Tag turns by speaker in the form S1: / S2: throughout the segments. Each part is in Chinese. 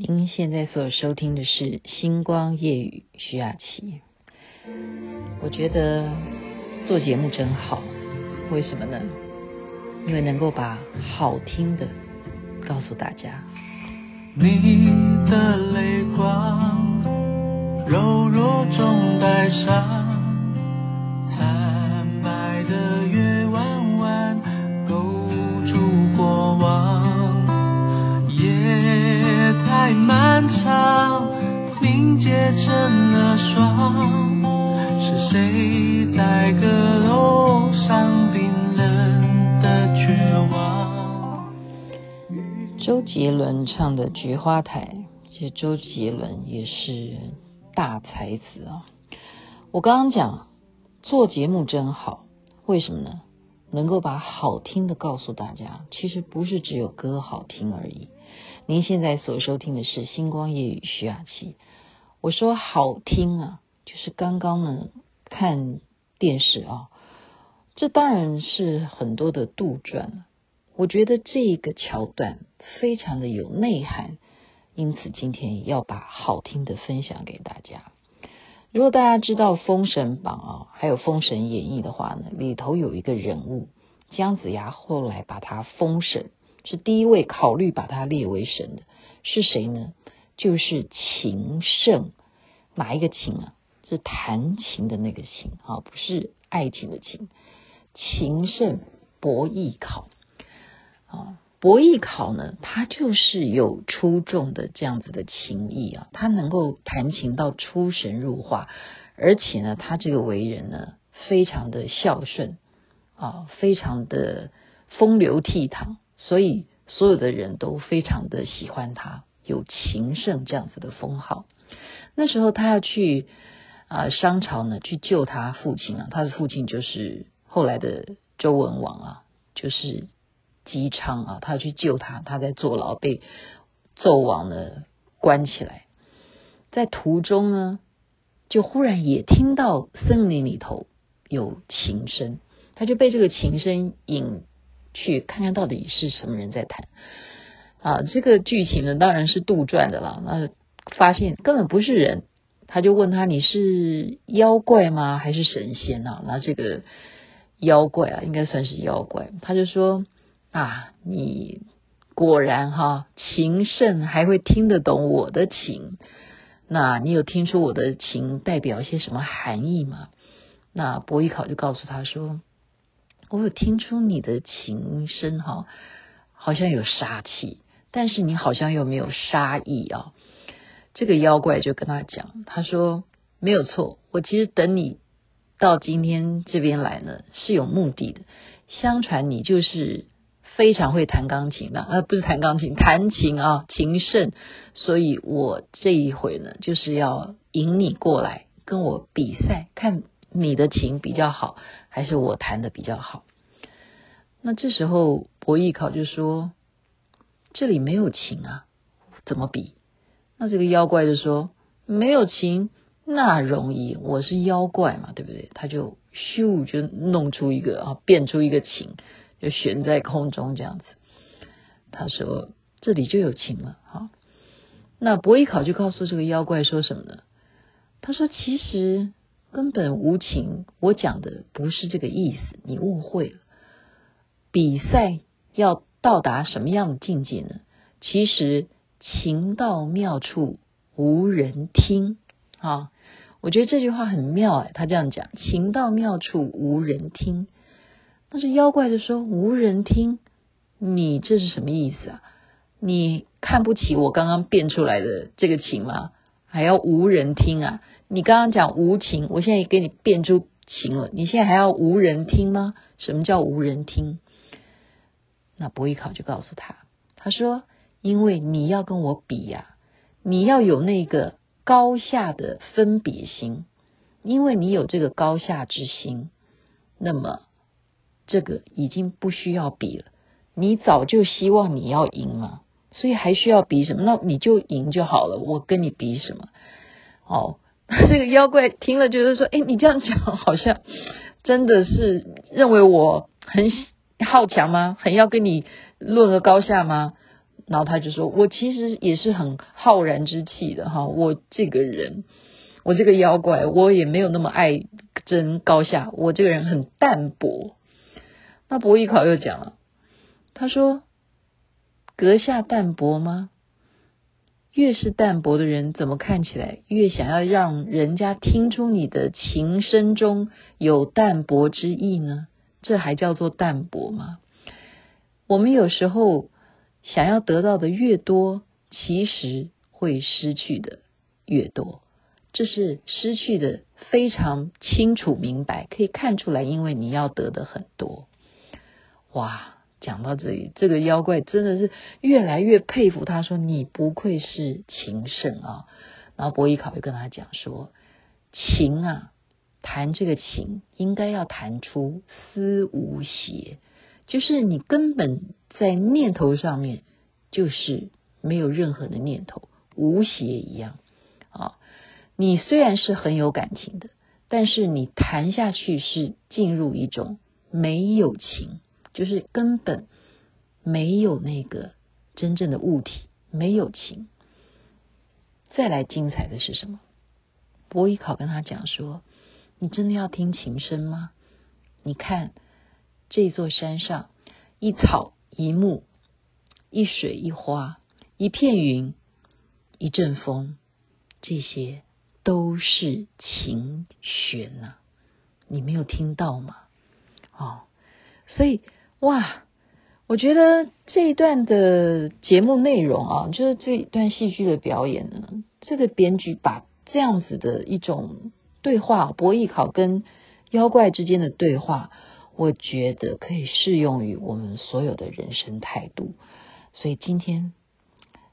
S1: 您现在所收听的是《星光夜雨》，徐雅琪。我觉得做节目真好，为什么呢？因为能够把好听的告诉大家。
S2: 你的泪光，结成了霜。是谁在阁楼上冰冷的绝望？
S1: 周杰伦唱的《菊花台》，其实周杰伦也是大才子啊。我刚刚讲做节目真好，为什么呢？能够把好听的告诉大家，其实不是只有歌好听而已。您现在所收听的是《星光夜雨》徐雅琪。我说好听啊，就是刚刚呢看电视啊，这当然是很多的杜撰。我觉得这个桥段非常的有内涵，因此今天要把好听的分享给大家。如果大家知道《封神榜》啊，还有《封神演义》的话呢，里头有一个人物姜子牙，后来把他封神。是第一位考虑把他列为神的是谁呢？就是情圣，哪一个情啊？是弹琴的那个琴啊，不是爱情的情。情圣伯邑考啊，伯邑考呢，他就是有出众的这样子的琴艺啊，他能够弹琴到出神入化，而且呢，他这个为人呢，非常的孝顺啊，非常的风流倜傥。所以所有的人都非常的喜欢他，有情圣这样子的封号。那时候他要去啊、商朝呢，去救他父亲啊，他的父亲就是后来的周文王啊，就是姬昌啊，他要去救他，他在坐牢被纣王呢关起来，在途中呢，就忽然也听到森林里头有琴声，他就被这个琴声引。去看看到底是什么人在弹啊？这个剧情呢，当然是杜撰的了。那发现根本不是人，他就问他：“你是妖怪吗？还是神仙啊？”那这个妖怪啊，应该算是妖怪。他就说：“啊，你果然哈，情圣还会听得懂我的琴。那你有听出我的琴代表一些什么含义吗？”那伯邑考就告诉他说。我有听出你的琴声哈，好像有杀气，但是你好像又没有杀意啊。这个妖怪就跟他讲，他说没有错，我其实等你到今天这边来呢是有目的的。相传你就是非常会弹钢琴的，呃，不是弹钢琴，弹琴啊，琴圣。所以我这一回呢，就是要引你过来跟我比赛，看。你的琴比较好，还是我弹的比较好？那这时候伯邑考就说：“这里没有琴啊，怎么比？”那这个妖怪就说：“没有琴，那容易，我是妖怪嘛，对不对？”他就咻就弄出一个啊，变出一个琴，就悬在空中这样子。他说：“这里就有琴了。”哈，那伯邑考就告诉这个妖怪说什么呢？他说：“其实。”根本无情，我讲的不是这个意思，你误会了。比赛要到达什么样的境界呢？其实情到妙处无人听啊！我觉得这句话很妙哎，他这样讲，情到妙处无人听。但是妖怪就说无人听，你这是什么意思啊？你看不起我刚刚变出来的这个情吗？还要无人听啊？你刚刚讲无情，我现在给你变出情了。你现在还要无人听吗？什么叫无人听？那伯邑考就告诉他，他说：“因为你要跟我比呀，你要有那个高下的分别心，因为你有这个高下之心，那么这个已经不需要比了。你早就希望你要赢嘛，所以还需要比什么？那你就赢就好了。我跟你比什么？哦。”这个妖怪听了，觉得说：“哎，你这样讲，好像真的是认为我很好强吗？很要跟你论个高下吗？然后他就说：“我其实也是很浩然之气的哈，我这个人，我这个妖怪，我也没有那么爱争高下，我这个人很淡泊。”那伯邑考又讲了，他说：“阁下淡泊吗？越是淡泊的人，怎么看起来越想要让人家听出你的情声中有淡泊之意呢？这还叫做淡泊吗？我们有时候。”想要得到的越多，其实会失去的越多，这是失去的非常清楚明白，可以看出来，因为你要得的很多。哇，讲到这里，这个妖怪真的是越来越佩服。他说：“你不愧是情圣啊！”然后伯邑考就跟他讲说：“情啊，谈这个情，应该要谈出思无邪。”就是你根本在念头上面就是没有任何的念头，无邪一样啊。你虽然是很有感情的，但是你谈下去是进入一种没有情，就是根本没有那个真正的物体，没有情。再来精彩的是什么？伯邑考跟他讲说：“你真的要听琴声吗？你看。”这座山上，一草一木，一水一花，一片云，一阵风，这些都是琴弦呐、啊！你没有听到吗？哦，所以哇，我觉得这一段的节目内容啊，就是这一段戏剧的表演呢，这个编剧把这样子的一种对话，博弈考跟妖怪之间的对话。我觉得可以适用于我们所有的人生态度，所以今天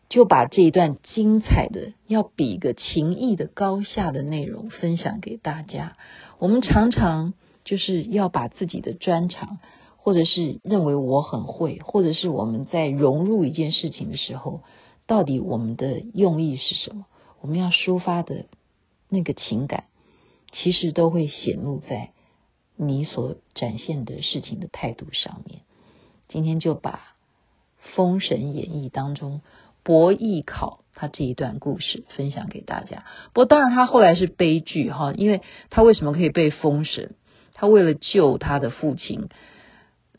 S1: 就把这一段精彩的、要比个情谊的高下的内容分享给大家。我们常常就是要把自己的专长，或者是认为我很会，或者是我们在融入一件事情的时候，到底我们的用意是什么？我们要抒发的那个情感，其实都会显露在。你所展现的事情的态度上面，今天就把《封神演义》当中伯邑考他这一段故事分享给大家。不过当然他后来是悲剧哈，因为他为什么可以被封神？他为了救他的父亲，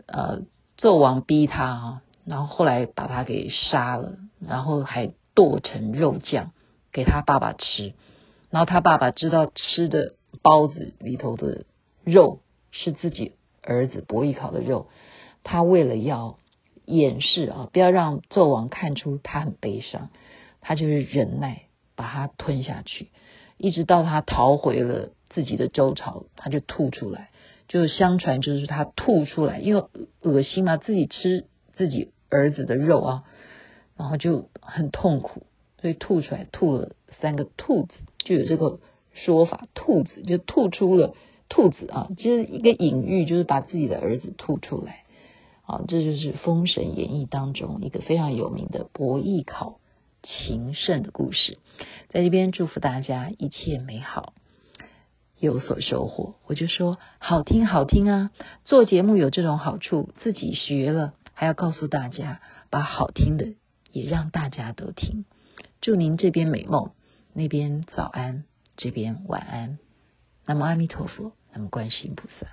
S1: 呃，纣王逼他哈，然后后来把他给杀了，然后还剁成肉酱给他爸爸吃，然后他爸爸知道吃的包子里头的肉。是自己儿子伯邑考的肉，他为了要掩饰啊，不要让纣王看出他很悲伤，他就是忍耐把它吞下去，一直到他逃回了自己的周朝，他就吐出来，就是相传就是他吐出来，因为恶心嘛，自己吃自己儿子的肉啊，然后就很痛苦，所以吐出来，吐了三个兔子，就有这个说法，兔子就吐出了。兔子啊，其实一个隐喻，就是把自己的儿子吐出来啊，这就是《封神演义》当中一个非常有名的伯邑考情圣的故事。在这边祝福大家一切美好，有所收获。我就说好听好听啊，做节目有这种好处，自己学了还要告诉大家，把好听的也让大家都听。祝您这边美梦，那边早安，这边晚安。那么阿弥陀佛，那么观世音菩萨。